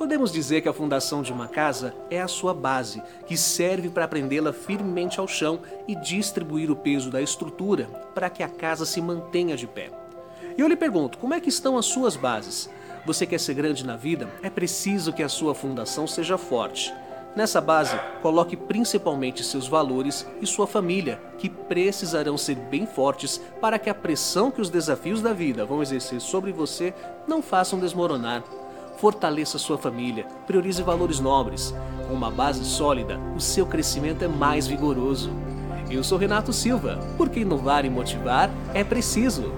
Podemos dizer que a fundação de uma casa é a sua base, que serve para prendê-la firmemente ao chão e distribuir o peso da estrutura para que a casa se mantenha de pé. E eu lhe pergunto, como é que estão as suas bases? Você quer ser grande na vida? É preciso que a sua fundação seja forte. Nessa base, coloque principalmente seus valores e sua família, que precisarão ser bem fortes para que a pressão que os desafios da vida vão exercer sobre você não façam desmoronar Fortaleça sua família, priorize valores nobres. Com uma base sólida, o seu crescimento é mais vigoroso. Eu sou Renato Silva, porque inovar e motivar é preciso.